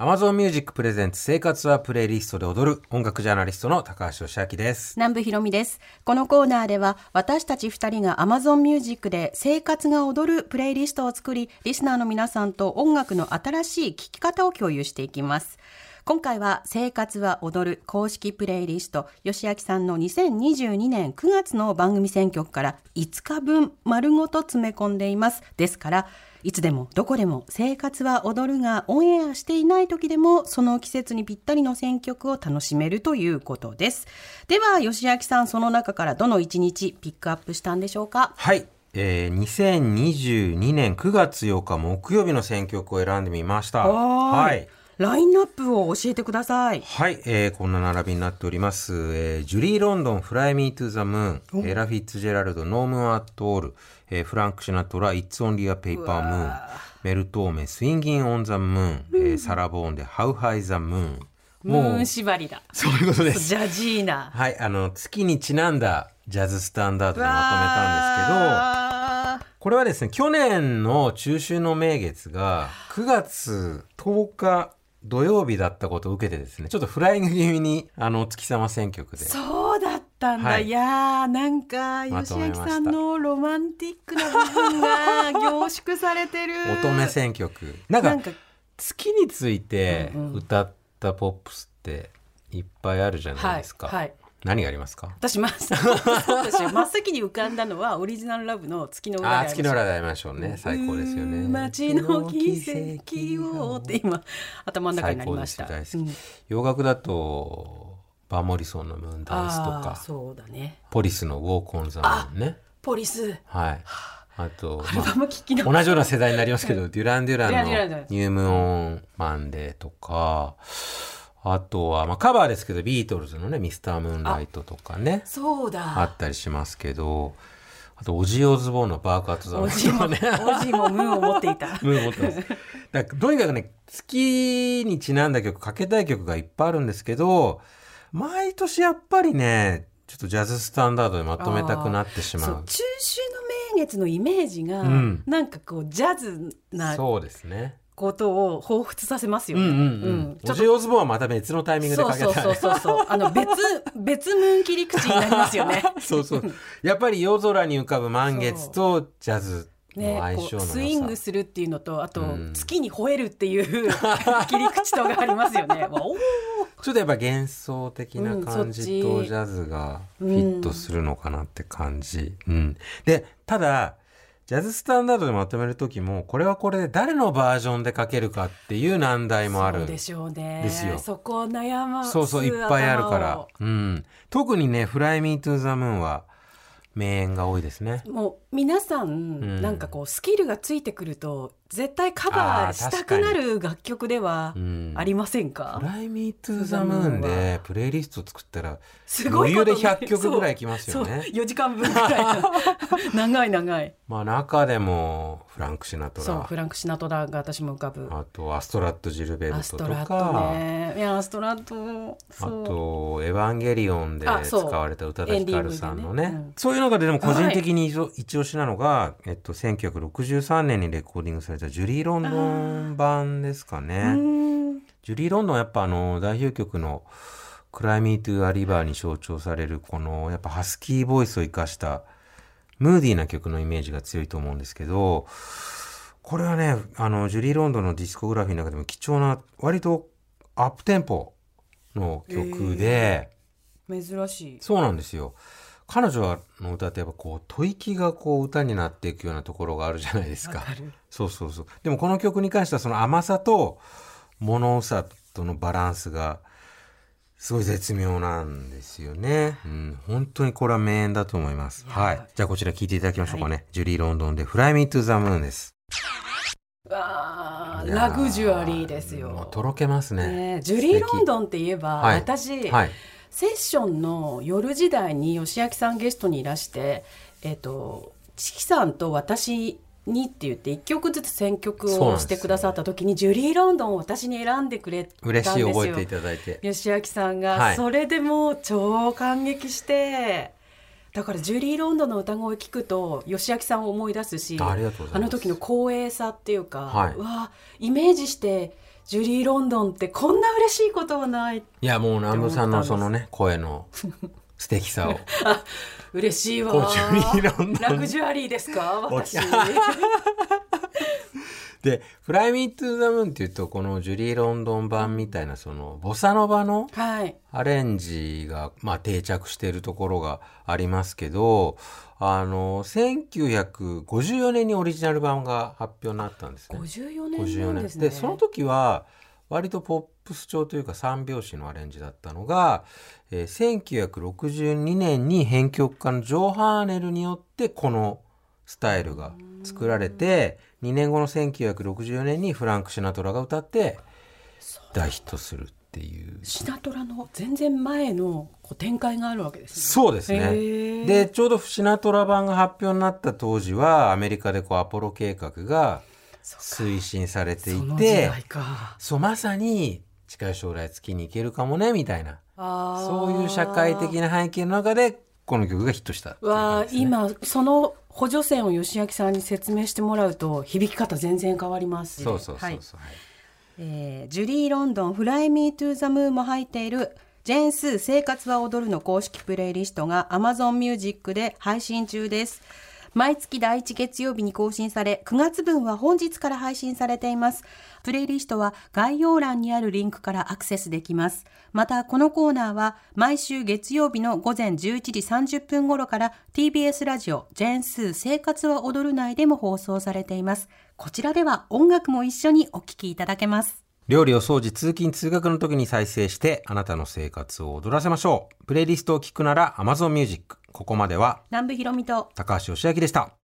Amazon Music プレゼンツ生活はプレイリストで踊る音楽ジャーナリストの高橋義明です。南部ひろみです。このコーナーでは私たち二人が Amazon Music で生活が踊るプレイリストを作り、リスナーの皆さんと音楽の新しい聴き方を共有していきます。今回は生活は踊る公式プレイリスト、吉明さんの2022年9月の番組選曲から5日分丸ごと詰め込んでいます。ですから、いつでもどこでも生活は踊るがオンエアしていない時でもその季節にぴったりの選曲を楽しめるということです。では芳朗さんその中からどの一日ピックアップしたんでしょうか？はい。えー、2022年9月8日木曜日の選曲を選んでみました。はい。ラインナップを教えてください。はい、えー、こんな並びになっております。えー、ジュリー・ロンドン、 Fly Me to the Moon、エラ・フィッツジェラルド、 No Moon at All、えー、フランク・シナトラ、イッツ・オンリー・ア・ペーパー・ムーン、メルトーメ、スインギン・オン・ザ・ムーン、えー、サラ・ボーンで、ハウ・ハイ・ザ・ムーン。ムーン縛りだ。そういうことです。ジャジーナ。はい、あの、月にちなんだジャズスタンダードでまとめたんですけど、これはですね、去年の中秋の名月が9月10日土曜日だったことを受けてですね、ちょっとフライング気味に、あの、月様選曲で。そうだったんだ。はいい、やー、なんか、吉明さんのロマンティックな部分が凝縮されてる。乙女選曲。なんか、なんか月について歌ったポップスっていっぱいあるじゃないですか。はいはい何がありますか？私 真っ先に浮かんだのはオリジナルラブの月の裏で月の裏で会いましょうね。最高ですよね。街の奇跡をって今頭の中になりました。洋楽だと、ヴァン・モリソンの Moondance とか、そうだね。ポリスの Walking on the Moon ね。ポリスはい。あと、同じような世代になりますけど、デュラン・デュランデュランデュランデュランの New Moon on Monday とか、あとは、まあカバーですけど、ビートルズのね、 Mr. Moonlight とかね、そうあだ。ったりしますけど、あと、オジー・オズボーンのバークアット・ザ・ムとかね。じもムーンを持っていた。ムーン持ってます。だとにかくね、月にちなんだ曲、かけたい曲がいっぱいあるんですけど、毎年やっぱりね、ちょっとジャズスタンダードでまとめたくなってしまう。そう中秋の名月のイメージが、うんなんかこうジャズなそうですね。ことを彷彿させますよね。うんうんうん。ちょっとオジー・オズボはまた別のタイミングでかけたい。そうそうそうそう。あの別別ムーン切り口になりますよね。そうそう。やっぱり夜空に浮かぶ満月とジャズのね。こうスイングするっていうのとあと、うん月に吠えるっていう切り口とがありますよね。ちょっとやっぱ幻想的な感じとジャズがフィットするのかなって感じ。うん。で、ただ、ジャズスタンダードでまとめるときも、これはこれで誰のバージョンで書けるかっていう難題もある。でしょうね。ですよそこを悩ますそうそう、いっぱいあるから。うん。特にね、フライミートゥーザムーンは名演が多いですね。もう皆さん、ん。なんかこうスキルがついてくると絶対カバーしたくなる楽曲ではうん。ありませんか、フライミートゥーザムーンでプレイリスト作ったら、すごい余裕で100曲ぐらいいきますよね。そう。4時間分ぐらい。長い長いまあ中でもフランク・シナトラ。そうフランク・シナトラが私も浮かぶ。あとアストラット・ジルベルアトとストラットか、ね。いやアストラットあと「エヴァンゲリオン」で使われた宇多田ヒカルさんのね。ね。うん。そういうのがでも個人的に一押しなのが、えっと、1963年にレコーディングされたジュリー・ロンドン版ですかね。ジュリー・ロンドンはやっぱあの代表曲の「 Cry Me to a River」に象徴されるこのやっぱハスキーボイスを生かしたムーディーな曲のイメージが強いと思うんですけどこれはねあのジュリー・ロンドンのディスコグラフィーの中でも貴重な割とアップテンポの曲で、珍しいそうなんですよ。彼女の歌ってやっぱこう吐息がこう歌になっていくようなところがあるじゃないですか。そうそうそう。でもこの曲に関してはその甘さと物さとのバランスがすごい絶妙なんですよね。うん、本当にこれは名演だと思います。はい。じゃあこちら聴いていただきましょうかね。ジュリー・ロンドンで Fly Me to the Moon です。わラグジュアリーですよ、とろけますね。ね、ジュリー・ロンドンって言えば、はい私、はい。セッションの夜時代に吉明さんゲストにいらして、えっ、と、チキさんと私にって言って一曲ずつ選曲をしてくださった時に、ジュリー・ロンドンを私に選んでくれたんですよ。嬉しい覚えていただいて。吉明さんが、はい。それでもう超感激してだからジュリー・ロンドンの歌声聞くと吉明さんを思い出すしあの時の光栄さっていうか、はい。うわイメージしてジュリー・ロンドンってこんな嬉しいことはないいやもう南部さんのそのね声の 素敵さを。あ嬉しいわ。ラグジュアリーですか？私。で「フライ・ミー・トゥ・ザ・ムーン」っていうとこのジュリー・ロンドン版みたいなそのボサノバのはい。アレンジが、まあ、定着しているところがありますけどあの1954年にオリジナル版が発表になったんですね。54年54年なんですね。でその時は割とポップス調というか三拍子のアレンジだったのが、えー1962年に編曲家のジョー・ハーネルによってこのスタイルが作られて2年後の1964年にフランク・シナトラが歌って大ヒットするっていう。シナトラの全然前のこう展開があるわけですね。そうですね。でちょうどシナトラ版が発表になった当時はアメリカでこうアポロ計画が推進されていその時て代か。そうまさに近い将来月に行けるかもねみたいな。そういう社会的な背景の中でこの曲がヒットしたっていうわ今その補助線を芳朗さんに説明してもらうと響き方全然変わります。そうそうそうはいそう、はい。えージュリー・ロンドン「フライ・ミー・トゥ・ザ・ムーン」も入っているジェーン・スー生活は踊るの公式プレイリストが Amazon Music で配信中です。毎月第1月曜日に更新され、9月分は本日から配信されています。プレイリストは概要欄にあるリンクからアクセスできます。また、このコーナーは毎週月曜日の午前11時30分頃から TBS ラジオジェーンスー生活は踊る内でも放送されています。こちらでは音楽も一緒にお聴きいただけます。料理を掃除通勤通学の時に再生してあなたの生活を踊らせましょう。プレイリストを聞くなら Amazon Music ここまでは南部ひろみと高橋義明でした